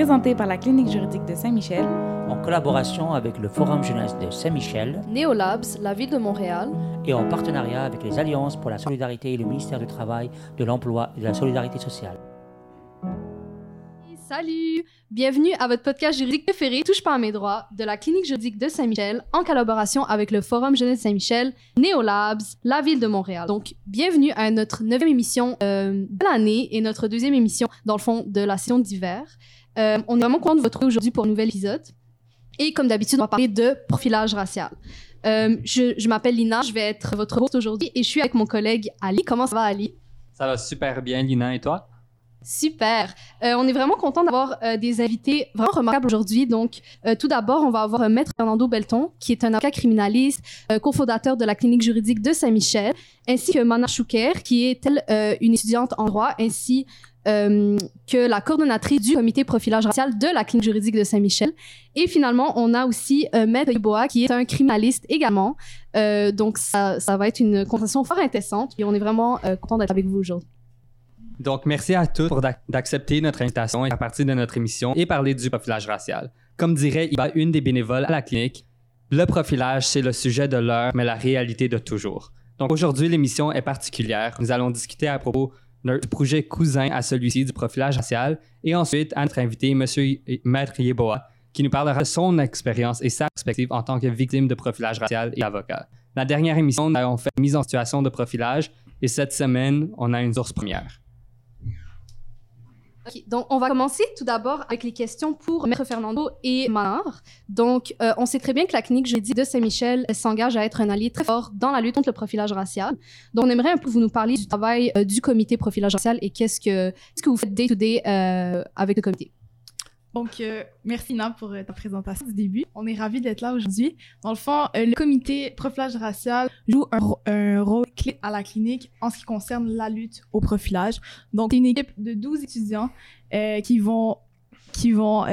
présenté par la Clinique juridique de Saint-Michel, en collaboration avec le Forum jeunesse de Saint-Michel, Neolabs, la ville de Montréal, et en partenariat avec les Alliances pour la solidarité et le ministère du Travail, de l'Emploi et de la Solidarité sociale. Salut! Bienvenue à votre podcast juridique préféré Touche pas à mes droits de la Clinique juridique de Saint-Michel en collaboration avec le Forum Jeunesse Saint-Michel, Neolabs, la ville de Montréal. Donc, bienvenue à notre neuvième émission euh, de l'année et notre deuxième émission, dans le fond, de la saison d'hiver. Euh, on est vraiment content de vous retrouver aujourd'hui pour un nouvel épisode. Et comme d'habitude, on va parler de profilage racial. Euh, je, je m'appelle Lina, je vais être votre host aujourd'hui et je suis avec mon collègue Ali. Comment ça va, Ali? Ça va super bien, Lina, et toi? Super. Euh, on est vraiment content d'avoir euh, des invités vraiment remarquables aujourd'hui. Donc, euh, tout d'abord, on va avoir Maître Fernando Belton, qui est un avocat criminaliste, cofondateur de la clinique juridique de Saint-Michel, ainsi que Mana Chouker, qui est elle une étudiante en droit, ainsi que la coordonnatrice du comité profilage racial de la clinique juridique de Saint-Michel. Et finalement, on a aussi Maître Iboa, qui est un criminaliste également. donc, ça, va être une conversation fort intéressante et on est vraiment content d'être avec vous aujourd'hui. Donc, merci à tous d'accepter notre invitation et à partir de notre émission et parler du profilage racial. Comme dirait Iba, une des bénévoles à la clinique, le profilage, c'est le sujet de l'heure, mais la réalité de toujours. Donc, aujourd'hui, l'émission est particulière. Nous allons discuter à propos d'un projet cousin à celui-ci du profilage racial et ensuite à notre invité, M. Maître Yeboa, qui nous parlera de son expérience et sa perspective en tant que victime de profilage racial et avocat. La dernière émission, nous avons fait une mise en situation de profilage et cette semaine, on a une source première donc, on va commencer tout d'abord avec les questions pour Maître Fernando et Manar. Donc, euh, on sait très bien que la clinique juridique de Saint-Michel s'engage à être un allié très fort dans la lutte contre le profilage racial. Donc, on aimerait un peu vous nous parler du travail euh, du comité profilage racial et qu'est-ce que, ce que vous faites day-to-day euh, avec le comité. Donc, euh, merci Nina pour euh, ta présentation du début. On est ravis d'être là aujourd'hui. Dans le fond, euh, le comité profilage racial joue un, rôle clé à la clinique en ce qui concerne la lutte au profilage. Donc, c'est une équipe de 12 étudiants qui vont qui vont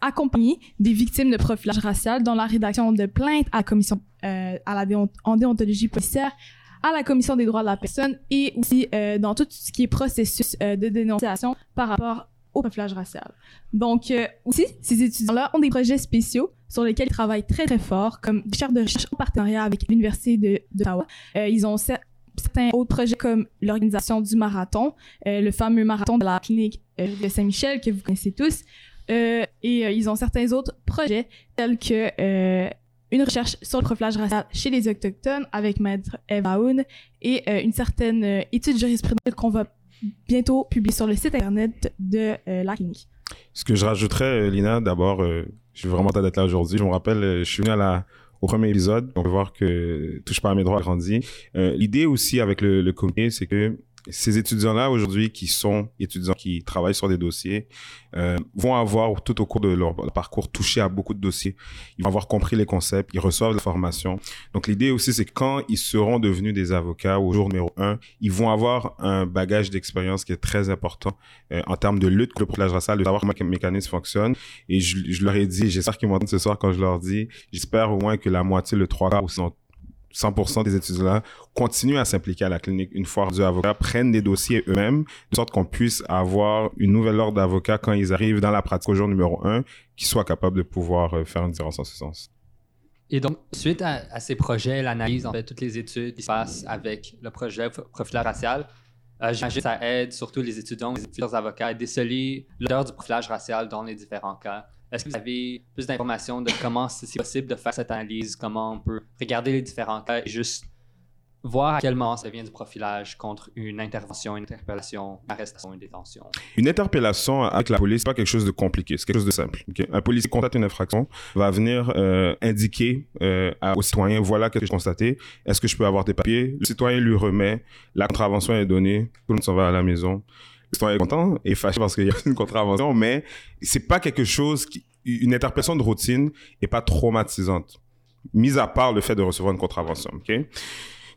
accompagner des victimes de profilage racial dans la rédaction de plaintes à la commission à la en déontologie policière, à la commission des droits de la personne et aussi dans tout ce qui est processus de dénonciation par rapport au profilage racial. Donc, euh, aussi, ces étudiants-là ont des projets spéciaux sur lesquels ils travaillent très, très fort, comme des chaires de recherche en partenariat avec l'Université d'Ottawa. Euh, ils ont certains autres projets comme l'organisation du marathon, euh, le fameux marathon de la clinique de Saint-Michel que vous connaissez tous. et ils ont certains autres projets tels que une recherche sur le profilage racial chez les Autochtones avec Maître Eva et une certaine étude jurisprudentielle qu'on va bientôt publié sur le site internet de euh, la clinique. Ce que je rajouterais, euh, Lina, d'abord, euh, je suis vraiment content d'être là aujourd'hui. Je me rappelle, je suis venu au premier épisode. On peut voir que Touche pas à mes droits grandit. L'idée aussi avec le, le comité, c'est que ces étudiants-là aujourd'hui qui sont étudiants qui travaillent sur des dossiers euh, vont avoir tout au cours de leur parcours touché à beaucoup de dossiers. Ils vont avoir compris les concepts, ils reçoivent la formation. Donc l'idée aussi c'est que quand ils seront devenus des avocats au jour numéro un, ils vont avoir un bagage d'expérience qui est très important euh, en termes de lutte contre le profilage racial, de savoir comment le mécanisme fonctionne. Et je, leur ai dit, j'espère qu'ils m'entendent ce soir quand je leur dis, j'espère au moins que la moitié, le trois quarts ou 100% des étudiants continuent à s'impliquer à la clinique une fois deux avocats, prennent des dossiers eux-mêmes, de sorte qu'on puisse avoir une nouvelle ordre d'avocats quand ils arrivent dans la pratique au jour numéro un, qui soient capables de pouvoir euh, faire une différence en ce sens. Et donc, suite à, ces projets, l'analyse, en fait, toutes les études qui se passent avec le projet profilage racial, euh, j'imagine ça aide surtout les étudiants, les futurs avocats à déceler l'odeur du profilage racial dans les différents cas. Est-ce que vous avez plus d'informations de comment c'est possible de faire cette analyse, comment on peut regarder les différents cas et juste voir à quel moment ça vient du profilage contre une intervention, une interpellation, une arrestation, une détention? Une interpellation avec la police, c'est pas quelque chose de compliqué, c'est quelque chose de simple. Un policier constate une infraction, va venir euh, indiquer euh, au citoyen, voilà ce que j'ai constaté, est-ce que je peux avoir des papiers? Le citoyen lui remet, la contravention est donnée, tout le monde s'en va à la maison le citoyen est content et fâché parce qu'il y a une contravention, mais c'est pas quelque chose qui, une interpellation de routine est pas traumatisante, mis à part le fait de recevoir une contravention?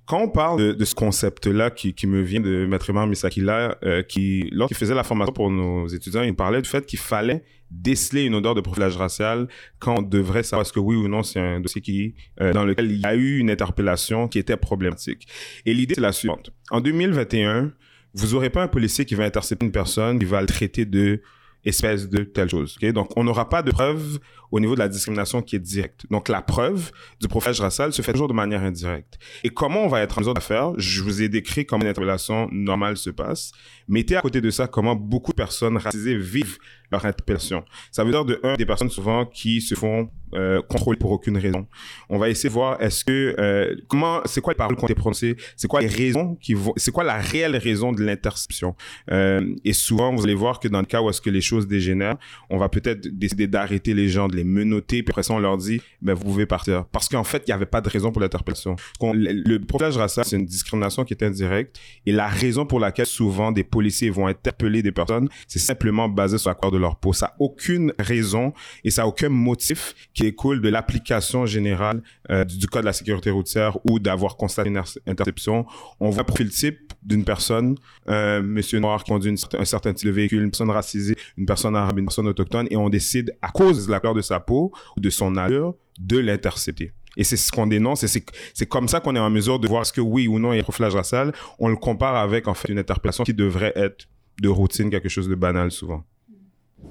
Quand on parle de, ce concept-là qui, qui, me vient de Maître Imam Misakila, euh, qui, lorsqu'il faisait la formation pour nos étudiants, il parlait du fait qu'il fallait déceler une odeur de profilage racial quand on devrait savoir est-ce que oui ou non c'est un dossier qui, euh, dans lequel il y a eu une interpellation qui était problématique. Et l'idée, c'est la suivante. En 2021, vous aurez pas un policier qui va intercepter une personne, qui va le traiter de espèce de telle chose. Donc, on n'aura pas de preuve au niveau de la discrimination qui est directe. Donc, la preuve du profilage racial se fait toujours de manière indirecte. Et comment on va être en mesure de faire? Je vous ai décrit comment une interpellation normale se passe. Mettez à côté de ça comment beaucoup de personnes racisées vivent leur interpellation. Ça veut dire de un des personnes souvent qui se font euh, contrôler pour aucune raison. On va essayer de voir est-ce que euh, comment c'est quoi les paroles qui ont été prononcées, c'est quoi les raisons qui vont, c'est quoi la réelle raison de l'interception? Euh, et souvent vous allez voir que dans le cas où est-ce que les choses dégénèrent, on va peut-être décider d'arrêter les gens, de les menotter, puis après ça on leur dit ben vous pouvez partir parce qu'en fait il n'y avait pas de raison pour l'interpellation. Le profilage racial c'est une discrimination qui est indirecte et la raison pour laquelle souvent des policiers vont interpeller des personnes, c'est simplement basé sur la couleur de leur peau. Ça n'a aucune raison et ça n'a aucun motif qui découle de l'application générale euh, du code de la sécurité routière ou d'avoir constaté une interception. On voit un profil type d'une personne, euh, monsieur noir qui conduit un certain type de véhicule, une personne racisée, une personne arabe, une personne autochtone, et on décide, à cause de la couleur de sa peau ou de son allure, de l'intercepter. Et c'est ce qu'on dénonce, et c'est comme ça qu'on est en mesure de voir ce que oui ou non il y a profilage racial. On le compare avec, en fait, une interpellation qui devrait être de routine, quelque chose de banal souvent.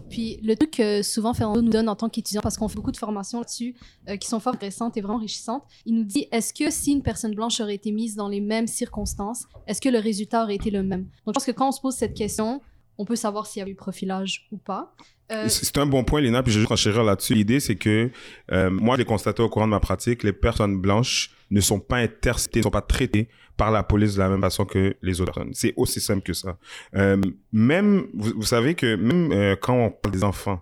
Puis le truc que souvent Fernando nous donne en tant qu'étudiant, parce qu'on fait beaucoup de formations là-dessus euh, qui sont fort intéressantes et vraiment enrichissantes, il nous dit est-ce que si une personne blanche aurait été mise dans les mêmes circonstances, est-ce que le résultat aurait été le même? Donc je pense que quand on se pose cette question, on peut savoir s'il y a eu profilage ou pas. Euh, c'est un bon point, Lina, puis je vais juste enchérir là-dessus. L'idée, c'est que euh, moi, j'ai constaté au courant de ma pratique, les personnes blanches ne sont pas interceptées, ne sont pas traitées par la police de la même façon que les autres personnes. C'est aussi simple que ça. Euh, même, vous, savez que même quand on parle des enfants,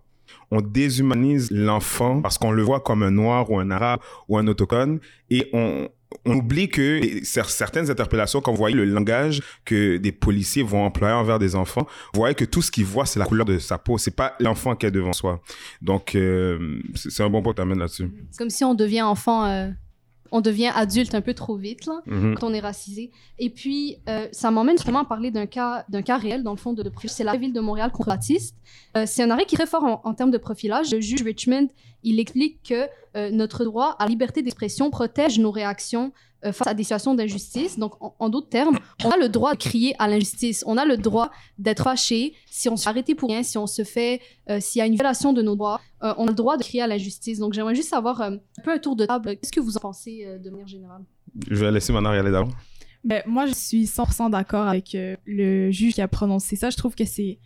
on déshumanise l'enfant parce qu'on le voit comme un noir ou un arabe ou un autochtone et on, oublie que certaines interpellations, quand vous voyez le langage que des policiers vont employer envers des enfants, vous voyez que tout ce qu'ils voient, c'est la couleur de sa peau. C'est pas l'enfant qui est devant soi. Donc, euh, c'est un bon point que tu amènes là-dessus. C'est comme si on devient enfant euh, on devient adulte un peu trop vite là, mm-hmm. quand on est racisé. Et puis, euh, ça m'emmène justement à parler d'un cas, d'un cas réel, dans le fond, de, de C'est la ville de Montréal contre Baptiste. Euh, c'est un arrêt qui est très fort en, termes de profilage. Le juge Richmond, il explique que euh, notre droit à liberté d'expression protège nos réactions euh, face à des situations d'injustice. Donc, en, d'autres termes, on a le droit de crier à l'injustice. On a le droit d'être fâché si on se fait arrêter pour rien, si on se fait, euh, s'il y a une violation de nos droits, euh, on a le droit de crier à l'injustice. Donc, j'aimerais juste savoir un peu un tour de table. Qu'est-ce que vous en pensez de manière générale? Je vais laisser mon y aller d'abord. Ben, moi, je suis 100% d'accord avec le juge qui a prononcé ça. Je trouve que c'est,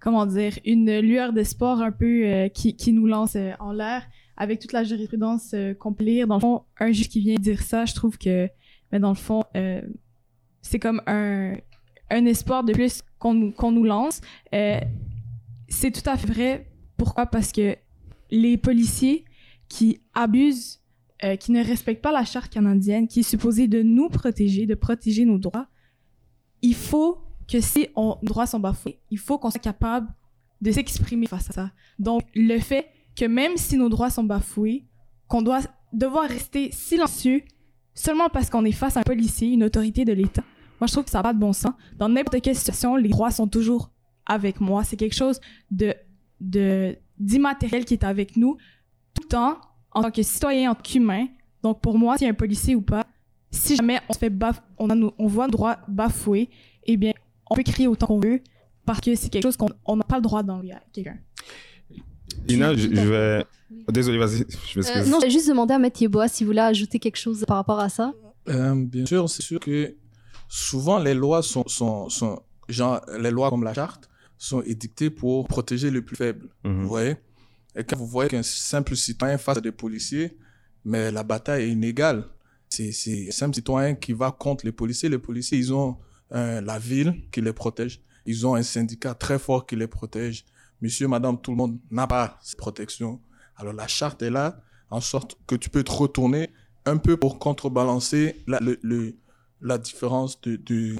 comment dire, une lueur d'espoir un peu qui, qui, nous lance en l'air avec toute la jurisprudence euh, qu'on peut lire, dans le fond, un juge qui vient dire ça, je trouve que, mais dans le fond, euh, c'est comme un, un espoir de plus qu'on nous lance. Euh, c'est tout à fait vrai. Pourquoi? Parce que les policiers qui abusent, qui ne respectent pas la charte canadienne, qui est supposée de nous protéger, de protéger nos droits, il faut que si nos droits sont bafoués, il faut qu'on soit capable de s'exprimer face à ça. Donc, le fait que même si nos droits sont bafoués, qu'on doit devoir rester silencieux seulement parce qu'on est face à un policier, une autorité de l'État. Moi, je trouve que ça n'a pas de bon sens. Dans n'importe quelle situation, les droits sont toujours avec moi. C'est quelque chose de, de, d'immatériel qui est avec nous tout le temps en tant que citoyen, en tant qu'humain. Donc, pour moi, s'il y a un policier ou pas, si jamais on se fait baf on, a on voit nos droits bafoués, eh bien, on peut crier autant qu'on veut parce que c'est quelque chose qu'on n'a pas le droit d'enlever à quelqu'un. Ina, je, vais. Désolé, vas-y, je m'excuse. Euh, non, j'ai juste demandé à Mathieu Bois si vous voulez ajouter quelque chose par rapport à ça. Euh, bien sûr, c'est sûr que souvent les lois sont, sont, sont, genre, les lois comme la charte sont édictées pour protéger les plus faibles. Mhm. Vous voyez? Et quand vous voyez qu'un simple citoyen face à des policiers, mais la bataille est inégale. C'est un simple citoyen qui va contre les policiers. Les policiers, ils ont euh, la ville qui les protège. Ils ont un syndicat très fort qui les protège monsieur, madame, tout le monde n'a pas cette protection. Alors la charte est là, en sorte que tu peux te retourner un peu pour contrebalancer la, la différence de, de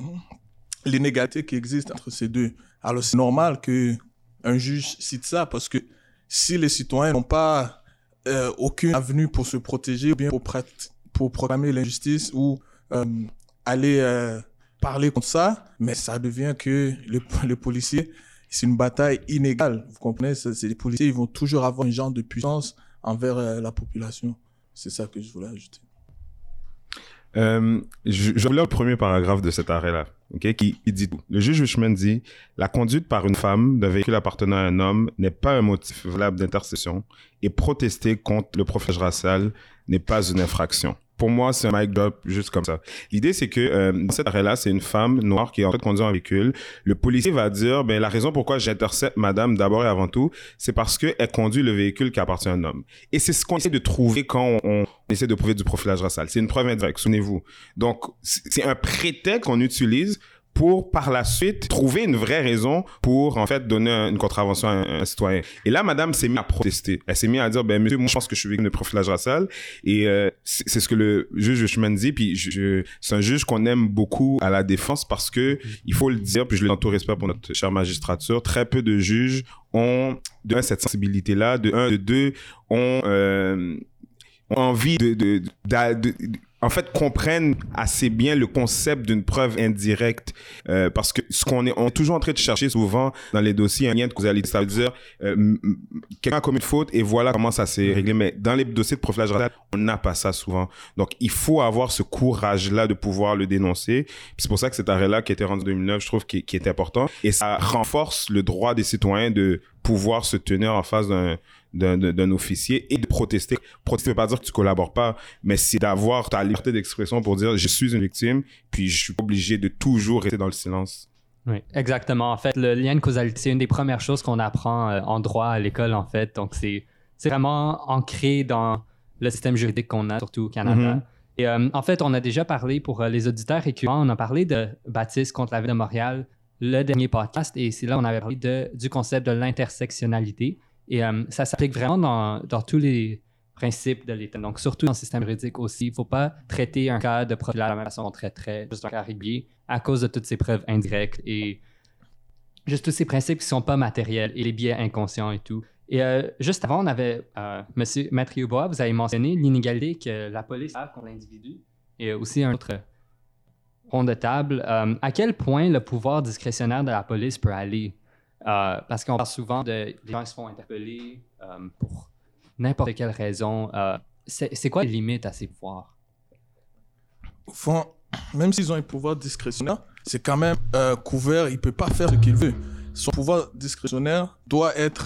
l'inégalité qui existe entre ces deux. Alors c'est normal que un juge cite ça parce que si les citoyens n'ont pas euh, aucune avenue pour se protéger ou bien pour, pour proclamer l'injustice ou euh, aller euh, parler contre ça, mais ça devient que le, le policier c'est une bataille inégale. Vous comprenez? C'est les policiers, ils vont toujours avoir un genre de puissance envers euh, la population. C'est ça que je voulais ajouter. Euh, je, je voulais le premier paragraphe de cet arrêt-là. qui, dit tout. Le juge Wishman dit la conduite par une femme d'un véhicule appartenant à un homme n'est pas un motif valable d'intercession et protester contre le profilage racial n'est pas une infraction pour moi, c'est un mic drop juste comme ça. L'idée, c'est que euh, dans cet arrêt-là, c'est une femme noire qui est en train de conduire un véhicule. Le policier va dire, ben la raison pourquoi j'intercepte madame d'abord et avant tout, c'est parce qu'elle conduit le véhicule qui appartient à un homme. Et c'est ce qu'on essaie de trouver quand on, essaie de prouver du profilage racial. C'est une preuve indirecte, souvenez-vous. Donc, c'est un prétexte qu'on utilise pour par la suite trouver une vraie raison pour en fait donner une contravention à un, citoyen. Et là, madame s'est mise à protester. Elle s'est mise à dire, ben monsieur, moi je pense que je suis victime de profilage racial. Et euh, c'est ce que le juge Chemin dit. Puis c'est un juge qu'on aime beaucoup à la défense parce que il faut le dire. Puis je le tout respect pour notre chère magistrature. Très peu de juges ont de cette sensibilité là, de un, de deux ont euh, envie de en fait, comprennent assez bien le concept d'une preuve indirecte. Euh, parce que ce qu'on est, on est toujours en train de chercher souvent dans les dossiers un lien de causalité. Ça veut dire, quelqu'un a commis une faute et voilà comment ça s'est réglé. Mais dans les dossiers de profilage racial, on n'a pas ça souvent. Donc, il faut avoir ce courage-là de pouvoir le dénoncer. C'est pour ça que cet arrêt-là qui a été rendu en 2009, je trouve, qui, qui est important. Et ça renforce le droit des citoyens de pouvoir se tenir en face d'un d'un officier et de protester. Protester veut pas dire que tu collabores pas, mais c'est d'avoir ta liberté d'expression pour dire je suis une victime, puis je suis obligé de toujours rester dans le silence. Oui, exactement. En fait, le lien de causalité, c'est une des premières choses qu'on apprend euh, en droit à l'école, en fait. Donc, c'est vraiment ancré dans le système juridique qu'on a, surtout au Canada. Mm-hmm. Et euh, en fait, on a déjà parlé pour euh, les auditeurs récurrents, on a parlé de Baptiste contre la ville de Montréal, le dernier podcast, et c'est là on avait parlé de, du concept de l'intersectionnalité. Et euh, ça s'applique vraiment dans, dans, tous les principes de l'État. Donc, surtout dans le système juridique aussi, il ne faut pas traiter un cas de profil de la même façon qu'on traiterait juste un cas régulier à cause de toutes ces preuves indirectes et juste tous ces principes qui ne sont pas matériels et les biais inconscients et tout. Et euh, juste avant, on avait, euh, Monsieur Maître Bois, vous avez mentionné l'inégalité que la police a contre l'individu et aussi un autre rond de table. à quel point le pouvoir discrétionnaire de la police peut aller euh, parce qu'on parle souvent de gens qui se font interpeller euh, pour n'importe quelle raison. Euh, c'est quoi les limites à ces pouvoirs? Au fond, même s'ils ont un pouvoir discrétionnaire, c'est quand même couvert. Il ne peut pas faire ce qu'il veut. Son pouvoir discrétionnaire doit être,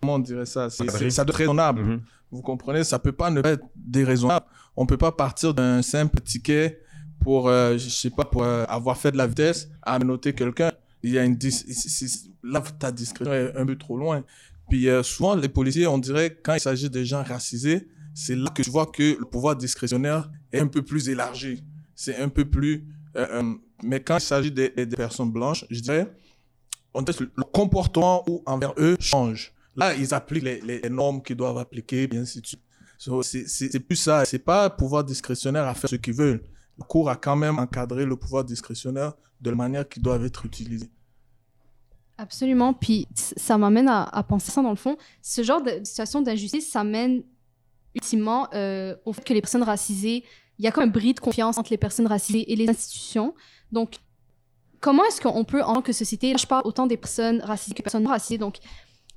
comment on dirait ça? ça doit être raisonnable. Mm-hmm. Vous comprenez? Ça ne peut pas ne pas être déraisonnable. On ne peut pas partir d'un simple ticket pour, je sais pas, pour avoir fait de la vitesse à noter quelqu'un il y a une là ta discrétion est un peu trop loin. Puis euh, souvent les policiers on dirait quand il s'agit de gens racisés c'est là que tu vois que le pouvoir discrétionnaire est un peu plus élargi. C'est un peu plus euh, euh, mais quand il s'agit des, personnes blanches je dirais on le comportement ou envers eux change. Là ils appliquent les, les normes qu'ils doivent appliquer bien ainsi de suite. C'est plus ça. C'est pas pouvoir discrétionnaire à faire ce qu'ils veulent la Cour a quand même encadré le pouvoir discrétionnaire de la manière qui doivent être utilisés. Absolument. Puis ça m'amène à, penser ça dans le fond. Ce genre de situation d'injustice, ça mène ultimement euh, au fait que les personnes racisées, il y a comme un bris de confiance entre les personnes racisées et les institutions. Donc, comment est-ce qu'on peut, en tant que société, je parle autant des personnes racisées que des personnes non racisées,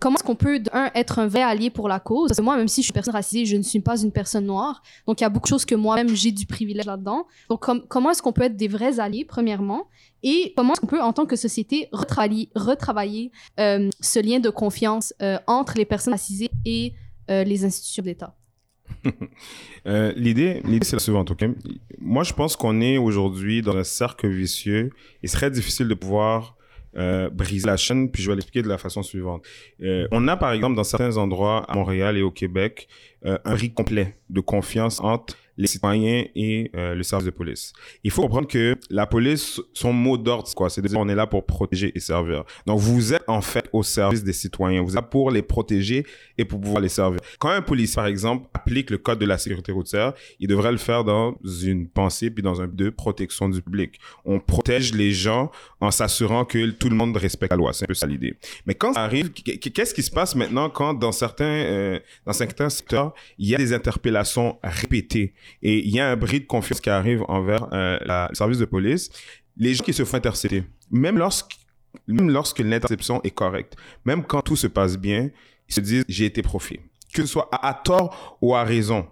comment est-ce qu'on peut, d'un, être un vrai allié pour la cause? Parce que moi, même si je suis personne racisée, je ne suis pas une personne noire. Donc, il y a beaucoup de choses que moi-même, j'ai du privilège là-dedans. Donc, comment est-ce qu'on peut être des vrais alliés, premièrement? Et comment est-ce qu'on peut, en tant que société, retravailler, euh, ce lien de confiance euh, entre les personnes racisées et euh, les institutions d'État? l'idée, l'idée c'est la suivante, ok? Moi, je pense qu'on est aujourd'hui dans un cercle vicieux. Il serait difficile de pouvoir euh, briser la chaîne, puis je vais l'expliquer de la façon suivante. Euh, on a par exemple dans certains endroits à Montréal et au Québec euh, un riz complet de confiance entre les citoyens et euh, le service de police. Il faut comprendre que la police, son mot d'ordre, quoi, c'est de dire on est là pour protéger et servir. Donc vous êtes en fait au service des citoyens. Vous êtes là pour les protéger et pour pouvoir les servir. Quand un policier, par exemple, applique le code de la sécurité routière, il devrait le faire dans une pensée puis dans un but de protection du public. On protège les gens en s'assurant que tout le monde respecte la loi. C'est un peu ça l'idée. Mais quand ça arrive, qu'est-ce qui se passe maintenant quand dans certains, euh, dans certains secteurs, il y a des interpellations répétées? Et il y a un bris de confiance qui arrive envers euh, le service de police. Les gens qui se font intercepter, même lorsque, l'interception est correcte, même quand tout se passe bien, ils se disent j'ai été profit. Que ce soit à, tort ou à raison.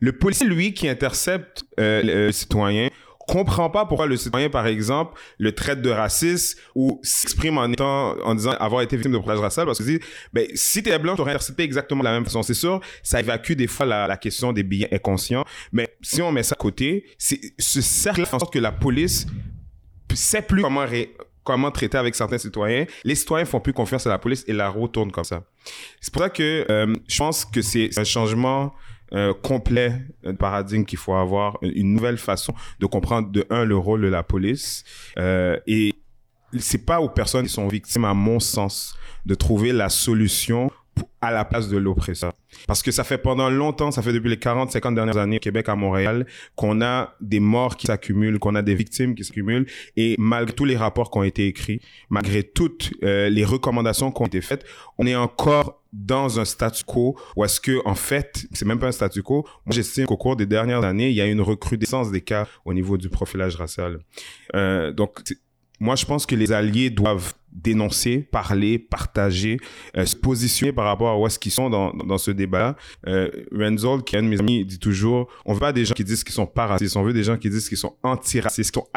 Le policier, lui, qui intercepte euh, le citoyen, comprend pas pourquoi le citoyen, par exemple, le traite de raciste ou s'exprime en disant avoir été victime de profilage racial parce que si, ben, si t'es blanc, t'aurais intercepté exactement la même façon. C'est sûr, ça évacue des fois la, question des billets inconscients, mais si on met ça à côté, c'est ce cercle fait en sorte que la police sait plus comment comment traiter avec certains citoyens. Les citoyens font plus confiance à la police et la roue tourne comme ça. C'est pour ça que euh, je pense que c'est un changement euh, complet de paradigme qu'il faut avoir, une nouvelle façon de comprendre de un le rôle de la police euh, et c'est pas aux personnes qui sont victimes, à mon sens, de trouver la solution à la place de l'oppresseur. Parce que ça fait pendant longtemps, ça fait depuis les 40, 50 dernières années au Québec, à Montréal, qu'on a des morts qui s'accumulent, qu'on a des victimes qui s'accumulent. Et malgré tous les rapports qui ont été écrits, malgré toutes euh, les recommandations qui ont été faites, on est encore dans un statu quo ou est-ce que en fait c'est même pas un statu quo moi j'estime qu'au cours des dernières années il y a une recrudescence des cas au niveau du profilage racial euh, donc moi je pense que les alliés doivent dénoncer, parler, partager, euh, se positionner par rapport à où est-ce qu'ils sont dans, dans ce débat. Euh, Renzold, qui est un de mes amis, dit toujours, on veut pas des gens qui disent qu'ils sont pas racistes, on veut des gens qui disent qu'ils sont anti-racistes, qui sont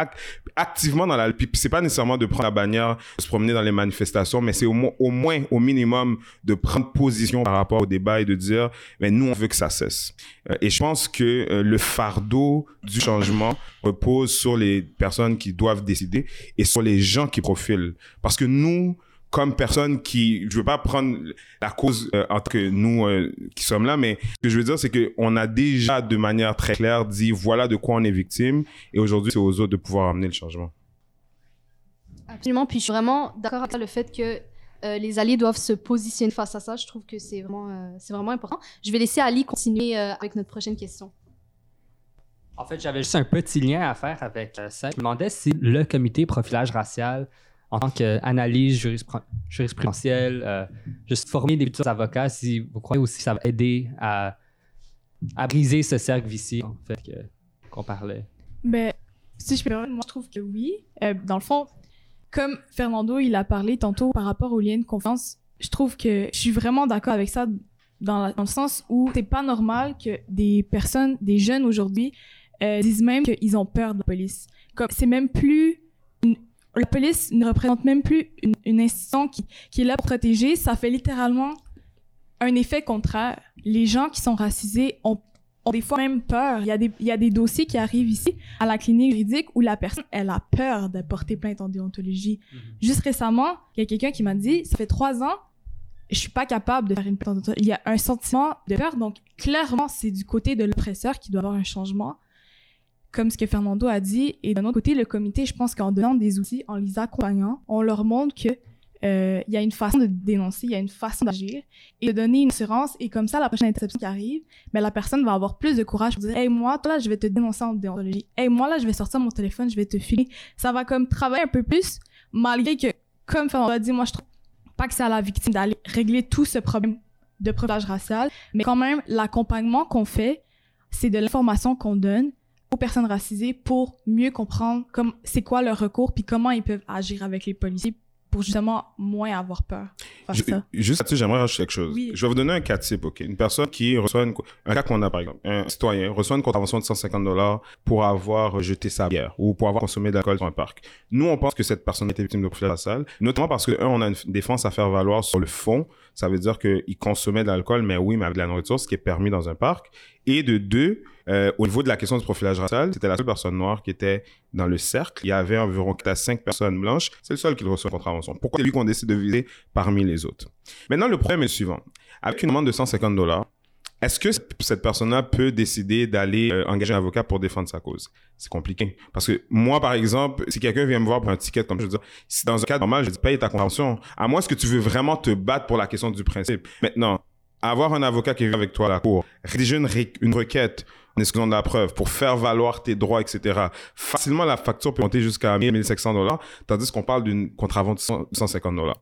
activement dans la... C'est pas nécessairement de prendre la bannière, de se promener dans les manifestations, mais c'est au, au moins, au minimum, de prendre position par rapport au débat et de dire, mais nous, on veut que ça cesse. Euh, et je pense que euh, le fardeau du changement repose sur les personnes qui doivent décider et sur les gens qui profilent. Parce que nous, comme personne qui, je veux pas prendre la cause euh, entre que nous euh, qui sommes là, mais ce que je veux dire, c'est qu'on a déjà de manière très claire dit voilà de quoi on est victime, et aujourd'hui c'est aux autres de pouvoir amener le changement. Absolument, puis je suis vraiment d'accord avec le fait que euh, les alliés doivent se positionner face à ça. Je trouve que c'est vraiment, c'est vraiment important. Je vais laisser Ali continuer avec notre prochaine question. En fait, j'avais juste un petit lien à faire avec ça. Je me demandais si le comité profilage racial en tant qu'analyse jurisprudentielle, euh, juste former des futurs avocats, si vous croyez aussi que ça va aider à, à briser ce cercle vicieux, en fait, qu'on parlait? Ben, si je peux moi, je trouve que oui. Euh, dans le fond, comme Fernando, il a parlé tantôt par rapport au lien de confiance, je trouve que je suis vraiment d'accord avec ça dans, dans, le sens où c'est pas normal que des personnes, des jeunes aujourd'hui, euh, disent même qu'ils ont peur de la police. Comme c'est même plus la police ne représente même plus une, institution qui, qui, est là pour protéger. Ça fait littéralement un effet contraire. Les gens qui sont racisés ont, ont des fois même peur. Il y, a des, il y a des dossiers qui arrivent ici à la clinique juridique où la personne, elle a peur de porter plainte en déontologie. Mhm. Juste récemment, il y a quelqu'un qui m'a dit, ça fait trois ans, je suis pas capable de faire une plainte en déontologie. Il y a un sentiment de peur. Donc, clairement, c'est du côté de l'oppresseur qui doit avoir un changement comme ce que Fernando a dit. Et d'un autre côté, le comité, je pense qu'en donnant des outils, en les accompagnant, on leur montre que euh, il y a une façon de dénoncer, il y a une façon d'agir et de donner une assurance. Et comme ça, la prochaine interception qui arrive, mais la personne va avoir plus de courage pour dire Hey, moi, toi, là, je vais te dénoncer en déontologie. Hey, moi, là, je vais sortir mon téléphone, je vais te filer. Ça va comme travailler un peu plus, malgré que, comme Fernando a dit, moi, je trouve pas que c'est à la victime d'aller régler tout ce problème de privilège racial, mais quand même, l'accompagnement qu'on fait, c'est de l'information qu'on donne aux personnes racisées pour mieux comprendre comme c'est quoi leur recours puis comment ils peuvent agir avec les policiers pour justement moins avoir peur. juste là-dessus, j'aimerais rajouter quelque chose. Je vais vous donner un cas type, OK? Une personne qui reçoit une, un cas qu'on a, par exemple, un citoyen reçoit une contravention de 150 dollars pour avoir jeté sa bière ou pour avoir consommé de l'alcool dans un parc. Nous, on pense que cette personne a été victime de profil salle, notamment parce que, un, on a une défense à faire valoir sur le fond. Ça veut dire qu'il consommait de l'alcool, mais oui, mais avec de la nourriture, ce qui est permis dans un parc. Et de deux, euh, au niveau de la question du profilage racial, c'était la seule personne noire qui était dans le cercle. Il y avait environ 4 à 5 personnes blanches. C'est le seul qui reçoit une contravention. Pourquoi c'est lui qu'on décide de viser parmi les autres? Maintenant, le problème est le suivant. Avec une amende de 150 dollars, est-ce que cette personne-là peut décider d'aller euh, engager un avocat pour défendre sa cause? C'est compliqué. Parce que moi, par exemple, si quelqu'un vient me voir pour un ticket, comme je veux dans un cas normal, je dis paye ta contravention, à moins que tu veux vraiment te battre pour la question du principe? Maintenant, avoir un avocat qui vient avec toi à la cour, rédiger une, requête, en excluant de la preuve, pour faire valoir tes droits, etc. Facilement, la facture peut monter jusqu'à 1000, 1500 dollars, tandis qu'on parle d'une contravention de 150 dollars.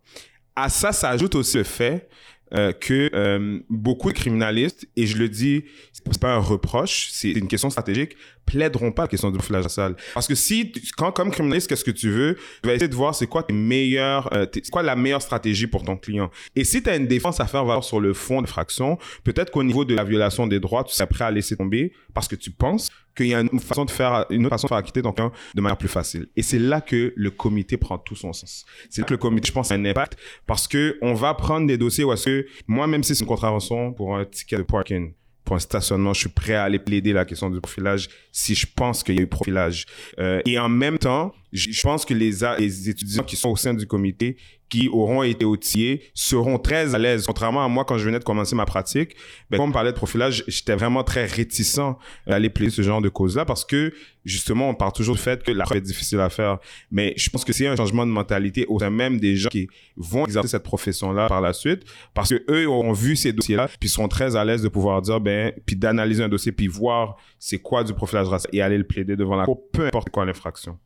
À ça, ça ajoute aussi le fait euh, que euh, beaucoup de criminalistes, et je le dis, c'est pas un reproche, c'est une question stratégique, plaideront pas la question du profilage racial. Parce que si, quand, comme criminaliste, qu'est-ce que tu veux, tu vas essayer de voir c'est quoi tes meilleurs, euh, quoi la meilleure stratégie pour ton client. Et si tu as une défense à faire valoir sur le fond de fraction, peut-être qu'au niveau de la violation des droits, tu serais prêt à laisser tomber parce que tu penses qu'il y a une façon de faire, une autre façon de faire acquitter ton de manière plus facile. Et c'est là que le comité prend tout son sens. C'est là que le comité, je pense, a un impact parce que on va prendre des dossiers où est-ce que, moi, même si c'est une contravention pour un ticket de parking, pour un stationnement, je suis prêt à aller plaider la question du profilage si je pense qu'il y a eu profilage. Euh, et en même temps, je pense que les, les étudiants qui sont au sein du comité, qui auront été outillés, seront très à l'aise. Contrairement à moi, quand je venais de commencer ma pratique, ben, quand on parlait de profilage, j'étais vraiment très réticent à aller plaider ce genre de cause-là parce que, justement, on parle toujours du fait que la preuve est difficile à faire. Mais je pense que c'est un changement de mentalité au sein même des gens qui vont exercer cette profession-là par la suite parce que eux ont vu ces dossiers-là puis seront très à l'aise de pouvoir dire, ben, puis d'analyser un dossier puis voir c'est quoi du profilage racial et aller le plaider devant la cour, peu importe quoi l'infraction.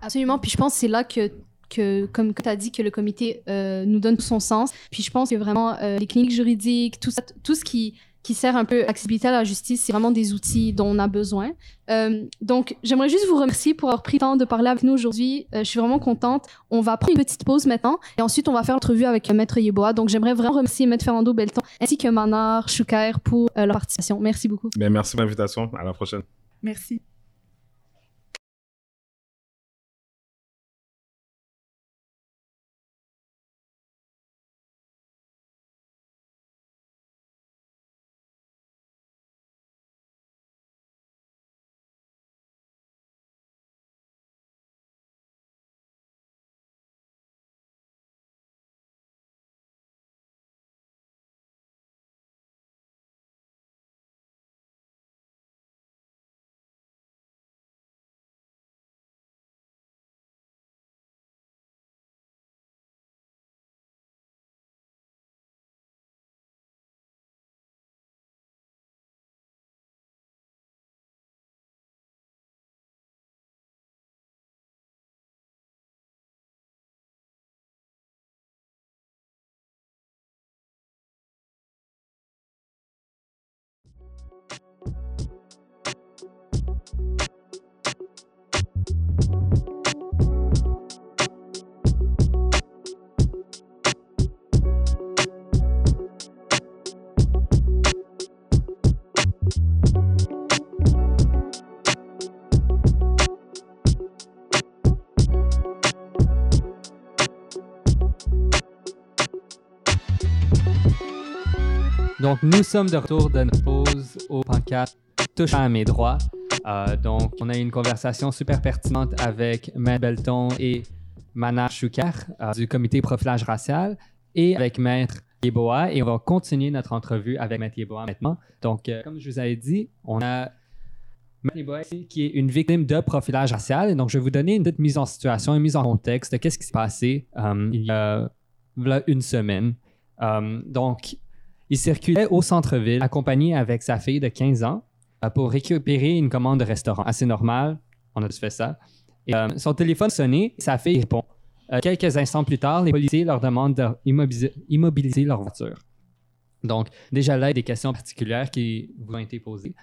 Absolument. Puis je pense que c'est là que que, comme tu as dit, que le comité euh, nous donne tout son sens. Puis je pense que vraiment, euh, les cliniques juridiques, tout, ça, tout ce qui, qui sert un peu l'accessibilité à la justice, c'est vraiment des outils dont on a besoin. Euh, donc, j'aimerais juste vous remercier pour avoir pris le temps de parler avec nous aujourd'hui. je suis vraiment contente. On va prendre une petite pause maintenant et ensuite, on va faire l'entrevue avec Maître Yeboah. Donc, j'aimerais vraiment remercier Maître Fernando Belton ainsi que Manar Chouker pour leur participation. Merci beaucoup. Bien, merci pour l'invitation. À la prochaine. Merci. Donc, nous sommes de retour de notre pause au pancarte touchant à mes droits. Euh, donc, on a eu une conversation super pertinente avec Maître Belton et Mana Choukar euh, du comité profilage racial et avec Maître Yeboah. Et on va continuer notre entrevue avec Maître Yeboah maintenant. Donc, euh, comme je vous avais dit, on a Maître Yeboah qui est une victime de profilage racial. Et donc, je vais vous donner une petite mise en situation, une mise en contexte de qu'est-ce qui s'est passé il y a une semaine. donc, il circulait au centre-ville, accompagné avec sa fille de 15 ans, pour récupérer une commande de restaurant. Assez normal, on a tous fait ça. Euh, son téléphone sonnait, sa fille répond. Euh, quelques instants plus tard, les policiers leur demandent d'immobiliser leur voiture. Donc, déjà là, il y a des questions particulières qui vous ont été posées.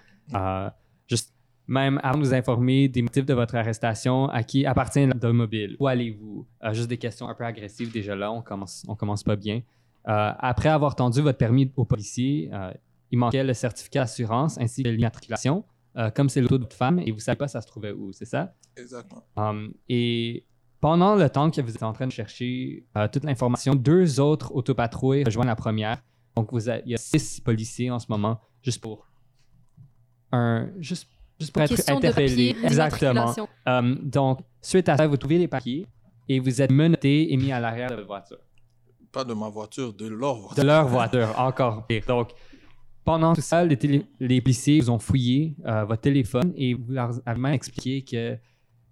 juste, même avant de nous informer des motifs de votre arrestation, à qui appartient l'automobile, où allez-vous? juste des questions un peu agressives déjà là, on commence, on commence pas bien. Euh, après avoir tendu votre permis au policier, euh, il manquait le certificat d'assurance ainsi que l'immatriculation. Euh, comme c'est l'auto de votre femme et vous ne savez pas ça se trouvait où, c'est ça? Exactement. Um, et pendant le temps que vous êtes en train de chercher toute l'information, deux autres autopatrouilles rejoignent la première. Donc, vous il y a six policiers en ce moment, juste pour un, juste, juste pour être interpellés. Exactement. Um, donc, suite à ça, vous trouvez les papiers et vous êtes menotté et mis à l'arrière de votre voiture pas de ma voiture, de leur voiture. De leur voiture, encore pire. Donc, pendant tout ça, les, policiers vous ont fouillé euh, votre téléphone et vous leur avez expliqué que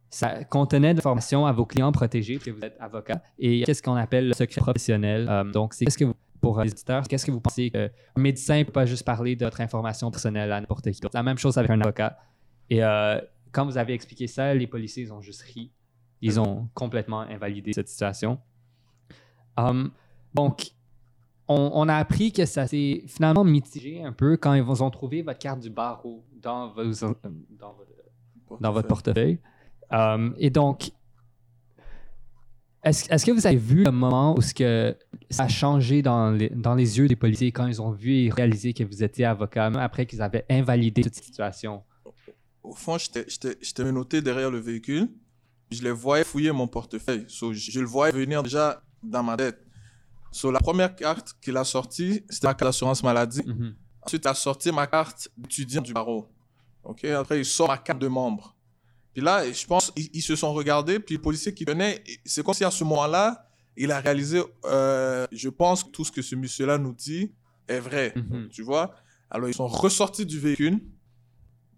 ça contenait de l'information à vos clients protégés, que vous êtes avocat, et qu'est-ce qu'on appelle le secret professionnel? Euh, donc, c'est pour les éditeurs, qu'est-ce que vous pensez qu'un médecin ne peut pas juste parler de votre information personnelle à n'importe qui? C'est la même chose avec un avocat. Et euh, quand vous avez expliqué ça, les policiers ils ont juste ri. Ils ont complètement invalidé cette situation. Um, donc, on, a appris que ça s'est finalement mitigé un peu quand ils ont trouvé votre carte du barreau dans, dans, votre portefeuille. Euh, et donc, est-ce que vous avez vu le moment où ce que ça a changé dans les, dans les yeux des policiers quand ils ont vu et réalisé que vous étiez avocat, après qu'ils avaient invalidé toute situation? au fond, j'étais menotté derrière le véhicule. Je les voyais fouiller mon portefeuille. So, je, le voyais venir déjà dans ma tête. So, la première carte qu'il a sortie, c'était ma carte d'assurance maladie. Mhm. Ensuite, il a sorti ma carte d'étudiant du barreau. OK? Après, il sort ma carte de membre. Puis là, je pense, ils, se sont regardés, puis le policier qui venait, c'est comme si à ce moment-là, il a réalisé, euh, je pense que tout ce que ce monsieur-là nous dit est vrai. Mhm. Tu vois? Alors, ils sont ressortis du véhicule,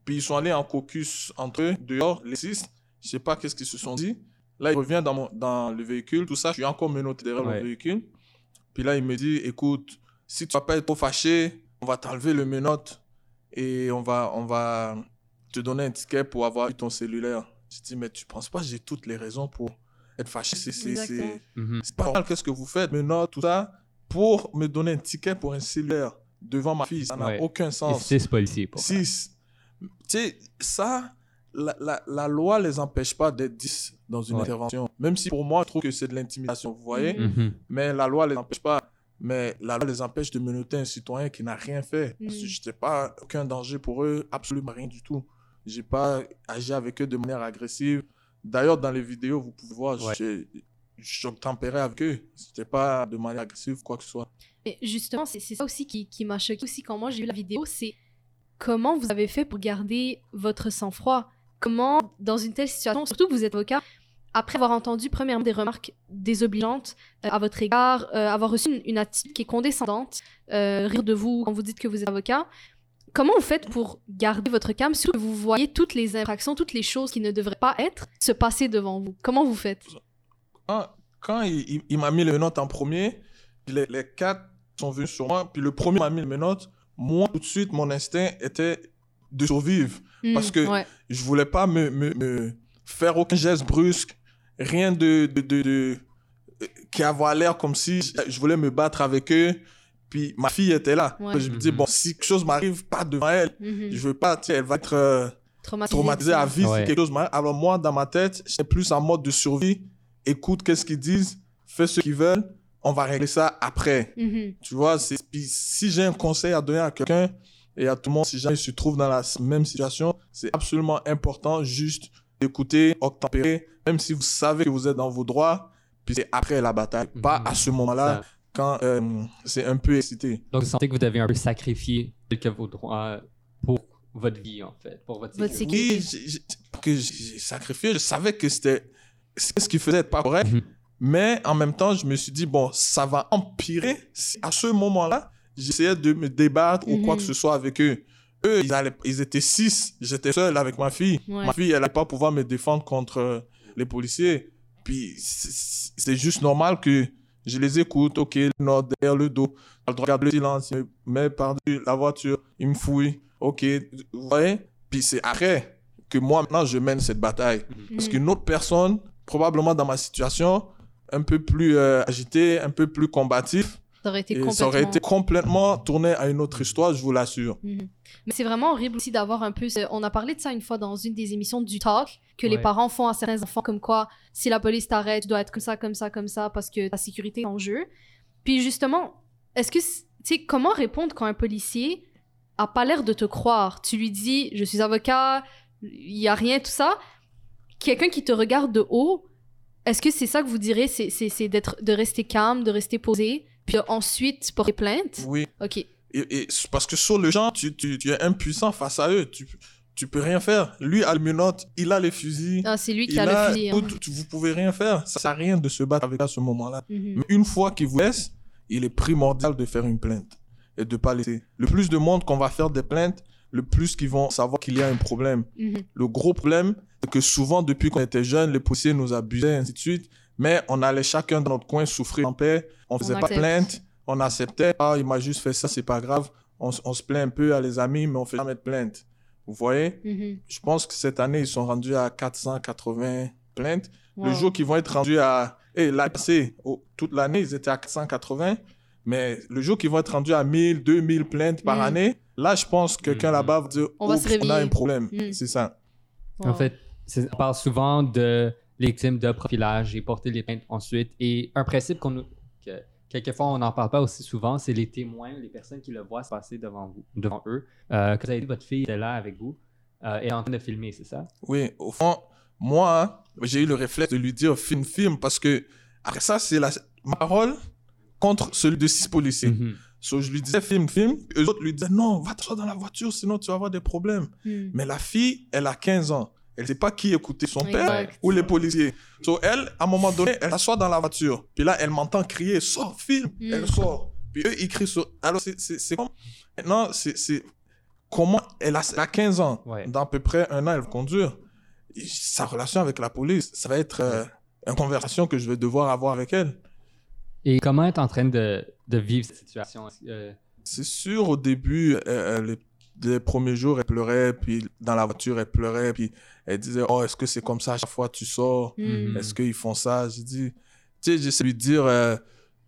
puis ils sont allés en caucus entre eux, dehors, les six. Je sais pas qu'est-ce qu'ils se sont dit. Là, il revient dans, mon, dans le véhicule, tout ça, je suis encore menotté derrière le véhicule. Puis là, il me dit, écoute, si tu vas pas être trop fâché, on va t'enlever le menotte et on va, on va te donner un ticket pour avoir eu ton cellulaire. Je dis, mais tu penses pas j'ai toutes les raisons pour être fâché? C'est mhm. pas normal, qu'est-ce que vous faites, menottes, tout ça, pour me donner un ticket pour un cellulaire devant ma fille. Ça n'a aucun sens. six policiers pour Six. Tu sais, ça, la, la, la, loi les empêche pas d'être 10 dans une intervention. Même si pour moi, je trouve que c'est de l'intimidation, vous voyez. Mhm. Mais la loi les empêche pas. Mais la loi les empêche de menotter un citoyen qui n'a rien fait. Mm. Je n'étais pas aucun danger pour eux, absolument rien du tout. J'ai pas agi avec eux de manière agressive. D'ailleurs, dans les vidéos, vous pouvez voir, je tempérais avec eux. C'était pas de manière agressive, quoi que ce soit. Mais justement, c'est ça aussi qui, qui m'a choqué aussi quand moi j'ai vu la vidéo, c'est comment vous avez fait pour garder votre sang-froid? Comment, dans une telle situation, surtout vous êtes avocat, après avoir entendu premièrement des remarques désobligeantes euh, à votre égard, euh, avoir reçu une, attitude qui est condescendante, euh, rire de vous quand vous dites que vous êtes avocat, comment vous faites pour garder votre calme sur que vous voyez toutes les infractions, toutes les choses qui ne devraient pas être se passer devant vous? Comment vous faites? Quand, il, m'a mis le note en premier, les, les, quatre sont venus sur moi, puis le premier m'a mis le note, moi tout de suite mon instinct était de survivre hmm, parce que je voulais pas me, me, me faire aucun geste brusque rien de, de, de, qui avait l'air comme si je voulais me battre avec eux. Puis ma fille était là. Je me dis, bon, si quelque chose m'arrive, pas devant elle, mhm. je veux pas, elle va être euh, traumatisée, à vie si quelque chose m'arrive. Alors moi, dans ma tête, j'étais plus en mode de survie. Écoute, qu'est-ce qu'ils disent, fais ce qu'ils veulent, on va régler ça après. Mhm. Tu vois, puis si j'ai un conseil à donner à quelqu'un et à tout le monde, si jamais se trouve dans la même situation, c'est absolument important juste d'écouter, obtempérer, même si vous savez que vous êtes dans vos droits, puis c'est après la bataille, pas à ce moment-là, quand euh, c'est un peu excité. Donc, vous sentez que vous avez un peu sacrifié quelques vos droits pour votre vie, en fait, pour votre sécurité. Oui, que j'ai sacrifié, je savais que c'était ce qui faisait être pas correct, mhm. mais en même temps, je me suis dit, bon, ça va empirer si à ce moment-là, j'essayais de me débattre ou quoi que mhm. ce soit avec eux. Eux, ils, allaient, ils étaient six. J'étais seul avec ma fille. Ma fille, elle n'allait pas pouvoir me défendre contre euh, les policiers. Puis, c'est juste normal que je les écoute. OK, non, derrière le dos. Je regarde le silence. Mais par-dessus la voiture, il me fouille. OK, vous voyez? Puis c'est après que moi, maintenant, je mène cette bataille. Mhm. Parce qu'une autre personne, probablement dans ma situation, un peu plus euh, agitée, un peu plus combatif, ça aurait, été complètement... ça aurait été complètement tourné à une autre histoire, je vous l'assure. Mhm. Mais c'est vraiment horrible aussi d'avoir un peu. On a parlé de ça une fois dans une des émissions du Talk, que les parents font à certains enfants comme quoi, si la police t'arrête, tu dois être comme ça, comme ça, comme ça, parce que ta sécurité est en jeu. Puis justement, est-ce que. Tu sais, comment répondre quand un policier a pas l'air de te croire? Tu lui dis, je suis avocat, il y a rien, tout ça. Quelqu'un qui te regarde de haut, est-ce que c'est ça que vous direz? C'est d'être de rester calme, de rester posé? Puis ensuite porter plainte? Oui. Ok. Et, parce que sur le genre, tu, tu, tu, es impuissant face à eux. Tu, tu peux rien faire. Lui a le menotte, il a les fusils. Ah, c'est lui qui a, le fusil. Hein. vous pouvez rien faire. Ça sert à rien de se battre avec à ce moment-là. Mhm. Mais une fois qu'il vous laisse, il est primordial de faire une plainte et de pas laisser. Le plus de monde qu'on va faire des plaintes, le plus qu'ils vont savoir qu'il y a un problème. Mhm. Le gros problème, c'est que souvent, depuis qu'on était jeunes, les policiers nous abusaient, ainsi de suite. Mais on allait chacun dans notre coin souffrir en paix. On faisait pas plainte. On acceptait. Ah, il m'a juste fait ça, c'est pas grave. On, se plaint un peu à les amis, mais on fait jamais de plainte. Vous voyez? Mm-hmm. Je pense que cette année, ils sont rendus à 480 plaintes. Le jour qu'ils vont être rendus à. Et eh, là, c'est toute l'année, ils étaient à 480. Mais le jour qu'ils vont être rendus à 1000, 2000 plaintes par mm. année, là, je pense que quelqu'un mm-hmm. là-bas va dire on, on a un problème. Mm. C'est ça. En fait, on parle souvent de victimes de profilage et porter les plaintes ensuite. Et un principe qu'on que quelquefois on n'en parle pas aussi souvent, c'est les témoins, les personnes qui le voient se passer devant vous, devant eux. Euh, quand vous avez dit votre fille était là avec vous, euh, est en train de filmer, c'est ça? Oui, au fond, moi, j'ai eu le réflexe de lui dire film, film, parce que après ça, c'est la ma parole contre celui de six policiers. So, je lui disais film, film. Eux autres lui disaient non, va t'asseoir dans la voiture, sinon tu vas avoir des problèmes. Hmm. Mais la fille, elle a 15 ans. Elle ne sait pas qui écouter, son père ou les policiers. So, elle, à un moment donné, elle s'assoit dans la voiture. Puis là, elle m'entend crier, sors, film. Mm. Elle sort. Puis eux, ils crient sur. Alors, c'est- c'est c'est comme. Maintenant, c'est- c'est. Comment. Elle a, elle a 15 ans. Ouais. Dans à peu près un an, elle va conduire. Et sa relation avec la police, ça va être euh, une conversation que je vais devoir avoir avec elle. Et comment est en train de, de vivre cette situation? Euh, C'est sûr, au début, les, les premiers jours, elle pleurait, puis dans la voiture, elle pleurait, puis elle disait Oh, est-ce que c'est comme ça à chaque fois que tu sors? Hmm. Est-ce qu'ils font ça? J'ai dit Tu sais, j'essaie de lui dire euh,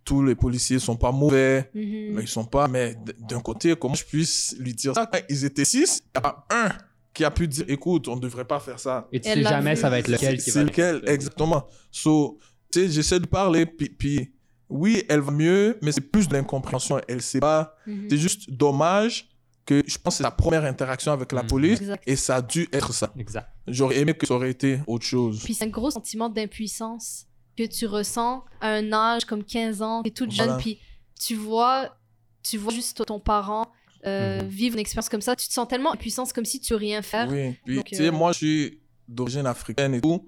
Tous les policiers sont pas mauvais, Mhm. mais ils sont pas. Mais d'un côté, comment je puisse lui dire ça? Quand ils étaient six, il n'y a pas un qui a pu dire Écoute, on ne devrait pas faire ça. et tu Elle sais jamais vu. ça va être lequel qui C'est va c'est lequel, exactement. So, tu sais, j'essaie de parler, puis, puis oui, elle va mieux, mais c'est plus de l'incompréhension. Elle sait pas. Mhm. C'est juste dommage que je pense que c'est la première interaction avec la Mhm. police Exact. et ça a dû être ça. Exact. J'aurais aimé que ça aurait été autre chose. Puis c'est un gros sentiment d'impuissance que tu ressens à un âge comme 15 ans, t'es toute jeune, Voilà. puis tu vois, tu vois juste ton parent euh, Mhm. vivre une expérience comme ça, tu te sens tellement impuissant, comme si tu peux rien faire. Oui, puis Donc, tu sais, euh, moi je suis d'origine africaine et tout.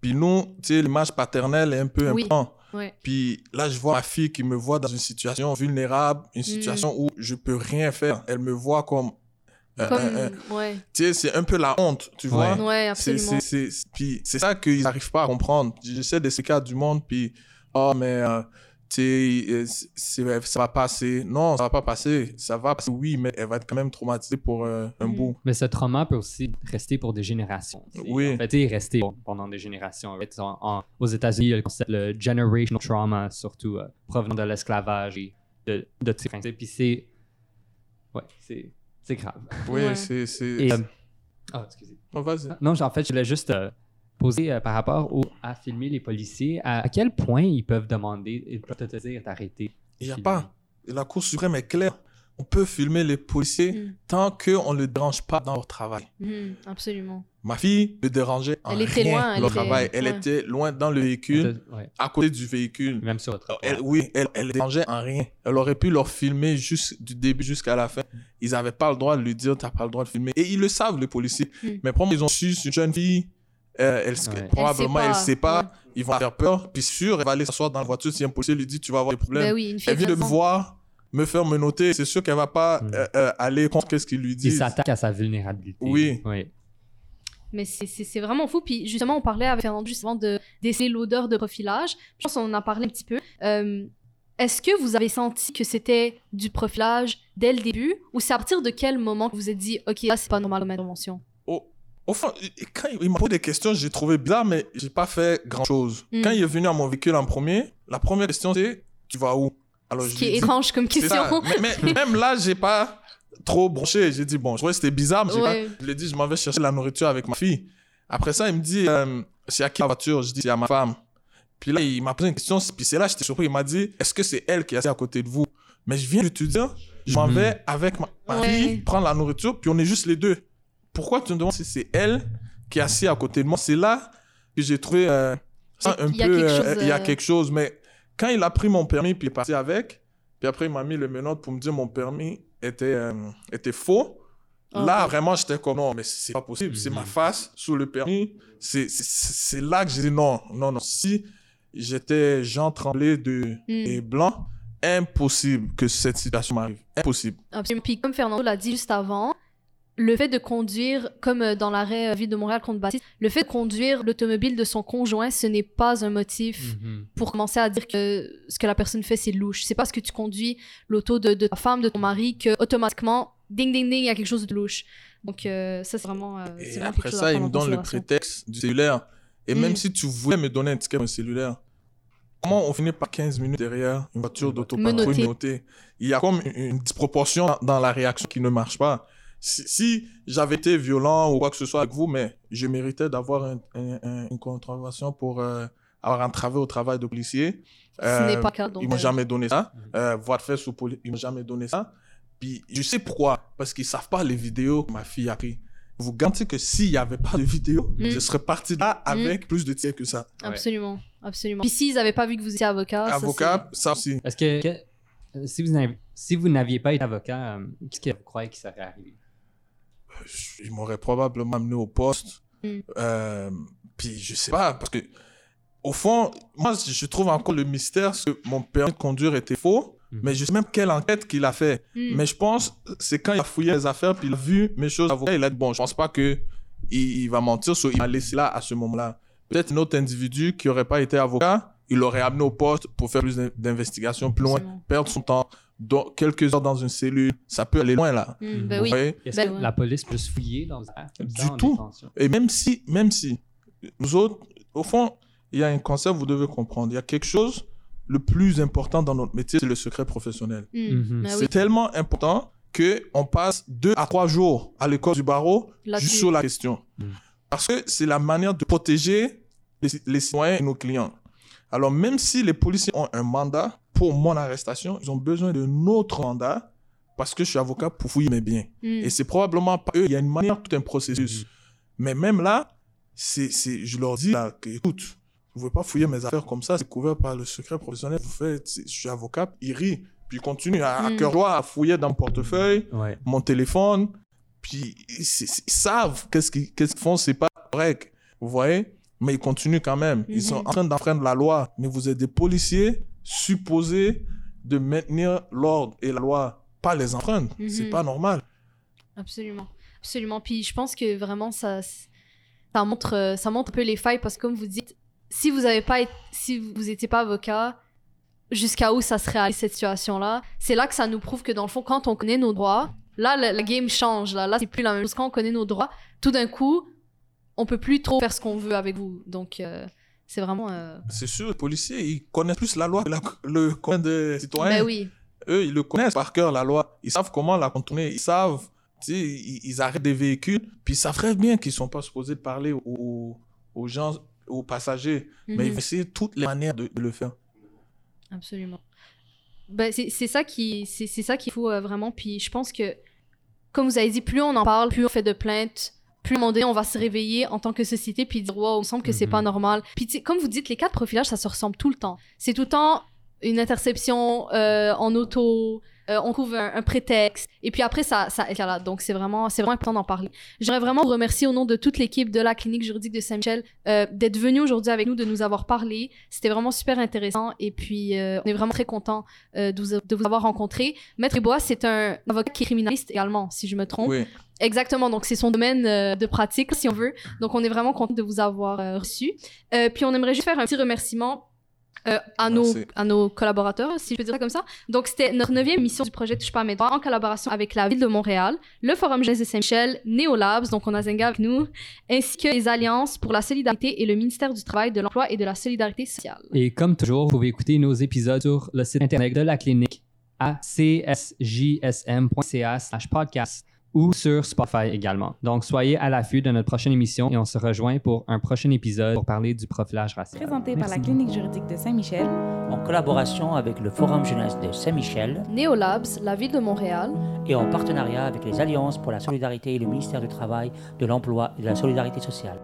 Puis nous, tu sais, l'image paternelle est un peu Oui. importante. Ouais. Puis là, je vois ma fille qui me voit dans une situation vulnérable, Mm. une situation où je peux rien faire. Elle me voit comme. euh, Comme, euh, euh, ouais, tu sais, c'est un peu la honte, tu vois. ouais, C'est- absolument. c'est- c'est- Puis c'est ça qu'ils n'arrivent pas à comprendre. J'essaie d'expliquer du monde, puis oh, mais ça va passer. Non, ça va pas passer. Ça va passer, oui, mais elle va être quand même traumatisée pour euh, un Mhm. bout. Mais ce trauma peut aussi rester pour des générations. Oui. En fait, il est resté pendant des générations. En- en- aux États-Unis, il y a le concept le generational trauma, surtout euh, provenant de l'esclavage et de, de ces principes. Puis c'est. Ouais, c'est c'est grave. Oui, Ouais. c'est. c'est- Et. euh, Ah, excusez. Oh, vas-y. Non, en fait, je voulais juste poser euh, par rapport au, à filmer les policiers, à, à quel point ils peuvent demander, ils peuvent te dire d'arrêter. Il n'y a pas. La Cour suprême est claire. On peut filmer les policiers Mhm. tant qu'on ne les dérange pas dans leur travail. Mhm, absolument. Ma fille ne dérangeait en Elle était rien loin, elle leur était- travail. Elle ouais. était loin dans le véhicule, Ouais, à côté du véhicule. même sur le trottoir. Elle, oui, elle, elle dérangeait en rien. Elle aurait pu leur filmer juste du début jusqu'à la fin. Ils n'avaient pas le droit de lui dire, t'as pas le droit de filmer. Et ils le savent, les policiers. Mm. Mais probablement, ils ont su, c'est une jeune fille, euh, elle, Ouais. probablement, Elle elle sait sait pas. pas. Ils vont faire peur. Puis sûr, elle va aller s'asseoir dans la voiture. Si un policier lui dit, tu vas avoir des problèmes. Ben oui, elle vient de me voir, me faire me noter. C'est sûr qu'elle va pas Mm. euh, euh, aller contre ce qu'il lui dit. s'attaquent à sa vulnérabilité. Oui. oui. Mais c'est- vraiment fou. Puis justement, on parlait avec Fernando juste avant de déceler l'odeur de profilage. Je pense qu'on en a parlé un petit peu. Euh, Est-ce que vous avez senti que c'était du profilage dès le début? Ou c'est à partir de quel moment que vous vous êtes dit, OK, là, c'est pas normal comme intervention? Au, au fond, quand il m'a posé des questions, j'ai trouvé bizarre, mais j'ai pas fait grand chose. Mm. Quand il est venu à mon véhicule en premier, la première question c'est Tu vas où? Alors, Ce qui est dit- étrange comme question. Mais, mais même là, j'ai pas trop bronché. J'ai dit Bon, je trouvais que c'était bizarre, mais j'ai Ouais. pas- je lui ai dit Je m'en vais chercher la nourriture avec ma fille. Après ça, il me dit euh, C'est à qui la voiture? Je dis C'est à ma femme. Puis là, il m'a posé une question, puis c'est là que j'étais surpris. Il m'a dit Est-ce que c'est elle qui est assise à côté de vous? Mais je viens dire Je m'en Mhm. vais avec ma, ma Ouais. fille prendre la nourriture, puis on est juste les deux. Pourquoi tu me demandes si c'est elle qui est assise à côté de moi? C'est là que j'ai trouvé euh, ça un Il y a peu. quelque euh, chose, Il y a euh, quelque chose. Mais quand il a pris mon permis, puis il est parti avec, puis après, il m'a mis le menottes pour me dire mon permis était, euh, était faux. Ah, là, vraiment, j'étais comme non, mais c'est pas possible. C'est ma face sous le permis. C'est- là que j'ai dit non, non, non. Si j'étais Jean Tremblay de, Mm. et Blanc, impossible que cette situation m'arrive. Impossible. Absolument. Puis comme Fernando l'a dit juste avant, le fait de conduire, comme euh, dans l'arrêt euh, Ville de Montréal contre Baptiste, le fait de conduire l'automobile de son conjoint, ce n'est pas un motif Mhm. pour commencer à dire que ce que la personne fait, c'est louche. C'est parce que tu conduis l'auto de, de ta femme, de ton mari, que automatiquement, ding ding ding, il y a quelque chose de louche. Donc euh, ça, c'est vraiment... euh, c'est Et vraiment après ça, il me donne le prétexte du cellulaire. Et même Mm. si tu voulais me donner un ticket pour un cellulaire, comment on finit par 15 minutes derrière une voiture d'autopatrouille notée Il y a comme une, une disproportion dans la réaction qui ne marche pas. Si, si j'avais été violent ou quoi que ce soit avec vous, mais je méritais d'avoir un- un- un- une contravention pour euh, avoir entravé au travail de policier. Ce Euh, n'est pas le cas. Donc, Ils m'ont euh, jamais donné ça. Mhm. Euh, voie de fait sous police, ils m'ont jamais donné ça. Puis je sais pourquoi. Parce qu'ils savent pas les vidéos que ma fille a pris. vous garantis que s'il n'y avait pas de vidéo, Mm. je serais parti là avec plus de tirs que ça. Absolument, absolument. Puis s'ils n'avaient pas vu que vous étiez avocat, ça, Avocat, ça aussi. Est-ce que, que- euh, si vous n'aviez si vous n'aviez pas été avocat, euh, qu'est-ce que vous croyez qui serait arrivé? Ils m'auraient probablement amené au poste. Mm. Euh, puis je sais pas, parce que au fond, moi, je trouve encore le mystère, c'est que mon permis de conduire était faux, Mhm. mais je sais même quelle enquête qu'il a fait. Mm. Mais je pense, c'est quand il a fouillé les affaires, puis il a vu mes choses avocat, il a dit, bon, je pense pas que il, il va mentir, so il m'a laissé là à ce moment-là. Peut-être un autre individu qui aurait pas été avocat, il l'aurait amené au poste pour faire plus d'in- d'investigations plus loin, perdre son temps, dans quelques heures dans une cellule, ça peut aller loin là. Mm, ben oui. Est-ce Ben que la police peut se fouiller dans ça, Du tout. détention? Et même si, même si, nous autres, au fond, il y a un concept, vous devez comprendre, il y a quelque chose, le plus important dans notre métier, c'est le secret professionnel. Mm. Mhm. Ben C'est oui. tellement important que on passe deux à trois jours à l'école du barreau juste sur la question. Mm. Parce que c'est la manière de protéger les, les citoyens et nos clients. Alors, même si les policiers ont un mandat pour mon arrestation, ils ont besoin de notre mandat parce que je suis avocat pour fouiller mes biens. Mm. Et c'est probablement pas eux. Il y a une manière, tout un processus. Mhm. Mais même là, c'est, c'est, je leur dis là, que, écoute, vous ne pouvez pas fouiller mes affaires comme ça, c'est couvert par le secret professionnel. Vous faites, je suis avocat, ils rient. Puis ils continuent à, à Mhm. cœur joie à fouiller dans mon portefeuille, Ouais. mon téléphone. Puis ils, savent qu'est-ce qu'ils, qu'est-ce qu'ils font, c'est pas correct. Vous voyez? Mais ils continuent quand même. Ils sont Mhm. en train d'enfreindre la loi. Mais vous êtes des policiers supposés de maintenir l'ordre et la loi, pas les enfreindre. C'est Mhm. pas normal. Absolument. Absolument. Puis je pense que vraiment, ça, ça, montre, ça montre un peu les failles parce que, comme vous dites, si vous pas été- si vous n'étiez pas avocat, jusqu'à où ça serait allé cette situation-là, c'est là que ça nous prouve que dans le fond, quand on connaît nos droits, là, le game change. Là, là c'est plus la même chose. Quand on connaît nos droits, tout d'un coup, on peut plus trop faire ce qu'on veut avec vous. Donc, euh, c'est vraiment. euh, C'est sûr, les policiers, ils connaissent plus la loi que la- le coin des citoyens. Ben oui. Eux, ils le connaissent par cœur, la loi. Ils savent comment la contourner. Ils savent, tu sais, ils, ils arrêtent des véhicules. Puis ils savent très bien qu'ils sont pas supposés parler aux, aux gens, aux passagers. Mais ils Mhm. vont essayer toutes les manières de, de le faire. Absolument. Ben, c'est ça qui c'est c'est ça qu'il faut euh, vraiment. Puis je pense que, comme vous avez dit, plus on en parle, plus on fait de plaintes, plus à un moment donné, on va se réveiller en tant que société puis dire wow, il me semble que c'est Mhm. pas normal. Puis comme vous dites, les cas de profilage, ça se ressemble tout le temps. C'est tout le temps une interception euh, en auto. euh, on trouve un, un prétexte et puis après ça ça escalade donc c'est vraiment c'est vraiment important d'en parler j'aimerais vraiment vous remercier au nom de toute l'équipe de la clinique juridique de Saint-Michel euh, d'être venu aujourd'hui avec nous de nous avoir parlé c'était vraiment super intéressant et puis euh, on est vraiment très content euh, de, vous, de vous avoir rencontré Maître Bois c'est un avocat qui est criminaliste également si je me trompe Oui. Exactement, donc c'est son domaine euh, de pratique, si on veut. Donc on est vraiment content de vous avoir euh, reçu. Euh, puis on aimerait juste faire un petit remerciement euh, à, nos, Merci. à nos collaborateurs, si je peux dire ça comme ça. Donc c'était notre neuvième émission du projet Touche pas à mes droits en collaboration avec la Ville de Montréal, le Forum Jeunesse de Saint-Michel, Néolabs, donc on a Zenga avec nous, ainsi que les Alliances pour la solidarité et le ministère du Travail, de l'Emploi et de la Solidarité sociale. Et comme toujours, vous pouvez écouter nos épisodes sur le site internet de la clinique à csjsm.ca podcast ou sur Spotify également. Donc, soyez à l'affût de notre prochaine émission et on se rejoint pour un prochain épisode pour parler du profilage racial. Présenté par la clinique juridique de Saint-Michel, en collaboration avec le Forum Jeunesse de Saint-Michel Néolabs, la Ville de Montréal, et en partenariat avec les Alliances pour la solidarité et le ministère du Travail, de l'Emploi et de la Solidarité sociale.